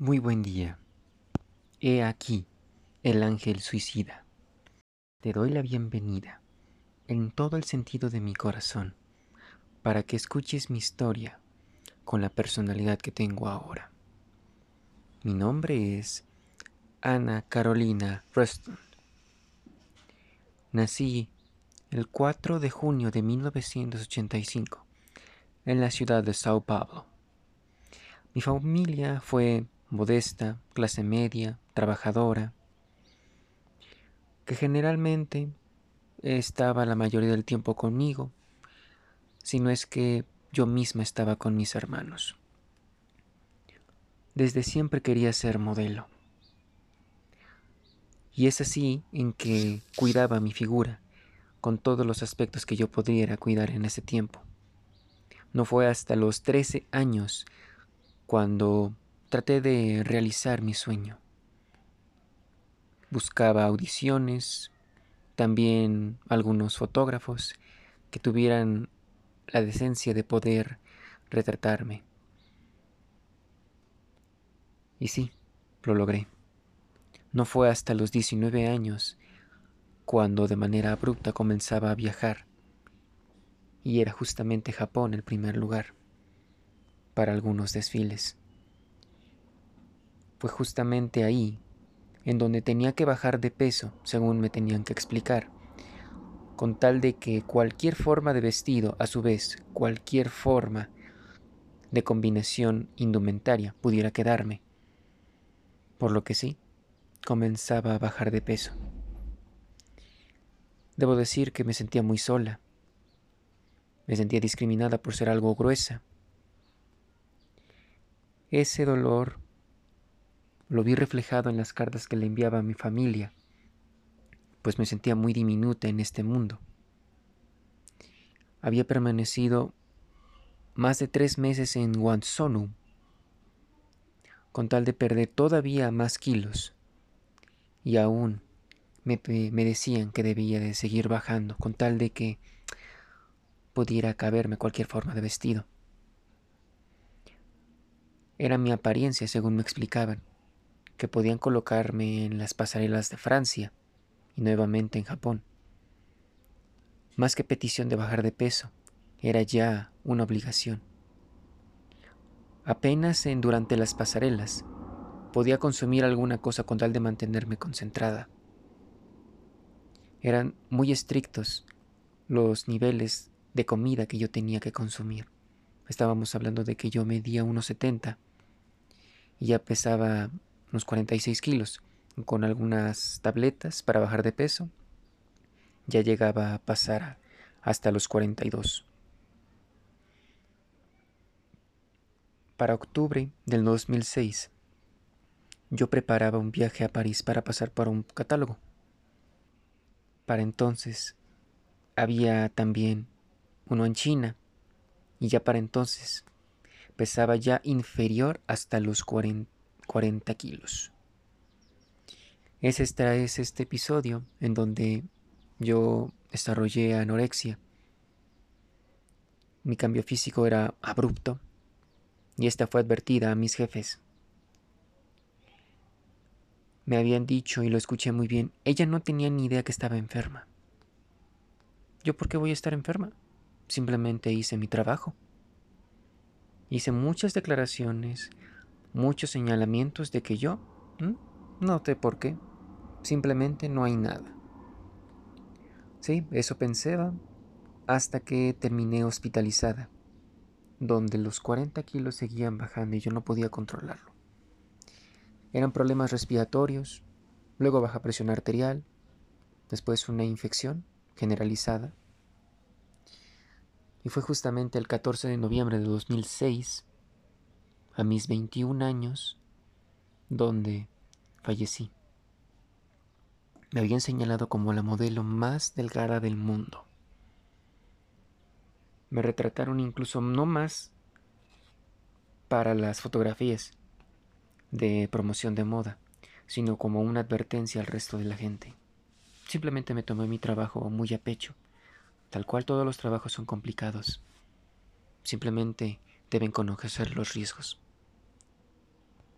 Muy buen día. He aquí el ángel suicida. Te doy la bienvenida en todo el sentido de mi corazón para que escuches mi historia con la personalidad que tengo ahora. Mi nombre es Ana Carolina Ruston. Nací el 4 de junio de 1985 en la ciudad de Sao Paulo. Mi familia fue modesta, clase media, trabajadora, que generalmente estaba la mayoría del tiempo conmigo, si no es que yo misma estaba con mis hermanos. Desde siempre quería ser modelo. Y es así en que cuidaba mi figura, con todos los aspectos que yo pudiera cuidar en ese tiempo. No fue hasta los 13 años cuando traté de realizar mi sueño. Buscaba audiciones, también algunos fotógrafos que tuvieran la decencia de poder retratarme. Y sí, lo logré. No fue hasta los 19 años cuando de manera abrupta comenzaba a viajar. Y era justamente Japón el primer lugar para algunos desfiles fue justamente ahí en donde tenía que bajar de peso, según me tenían que explicar, con tal de que cualquier forma de vestido, a su vez, cualquier forma de combinación indumentaria pudiera quedarme. Por lo que sí, comenzaba a bajar de peso. Debo decir que me sentía muy sola. Me sentía discriminada por ser algo gruesa. Ese dolor lo vi reflejado en las cartas que le enviaba a mi familia, pues me sentía muy diminuta en este mundo. Había permanecido más de tres meses en Wansonu, con tal de perder todavía más kilos, y aún me, me decían que debía de seguir bajando, con tal de que pudiera caberme cualquier forma de vestido. Era mi apariencia, según me explicaban que podían colocarme en las pasarelas de Francia y nuevamente en Japón. Más que petición de bajar de peso, era ya una obligación. Apenas en durante las pasarelas podía consumir alguna cosa con tal de mantenerme concentrada. Eran muy estrictos los niveles de comida que yo tenía que consumir. Estábamos hablando de que yo medía unos 70 y ya pesaba unos 46 kilos, con algunas tabletas para bajar de peso. Ya llegaba a pasar hasta los 42. Para octubre del 2006, yo preparaba un viaje a París para pasar por un catálogo. Para entonces había también uno en China y ya para entonces pesaba ya inferior hasta los 40 40 kilos. Es este, es este episodio en donde yo desarrollé anorexia. Mi cambio físico era abrupto y esta fue advertida a mis jefes. Me habían dicho, y lo escuché muy bien, ella no tenía ni idea que estaba enferma. ¿Yo por qué voy a estar enferma? Simplemente hice mi trabajo. Hice muchas declaraciones, muchos señalamientos de que yo no sé por qué, simplemente no hay nada. Sí, eso pensaba hasta que terminé hospitalizada, donde los 40 kilos seguían bajando y yo no podía controlarlo. Eran problemas respiratorios, luego baja presión arterial, después una infección generalizada. Y fue justamente el 14 de noviembre de 2006 a mis 21 años, donde fallecí. Me habían señalado como la modelo más delgada del mundo. Me retrataron incluso no más para las fotografías de promoción de moda, sino como una advertencia al resto de la gente. Simplemente me tomé mi trabajo muy a pecho, tal cual todos los trabajos son complicados. Simplemente deben conocer los riesgos.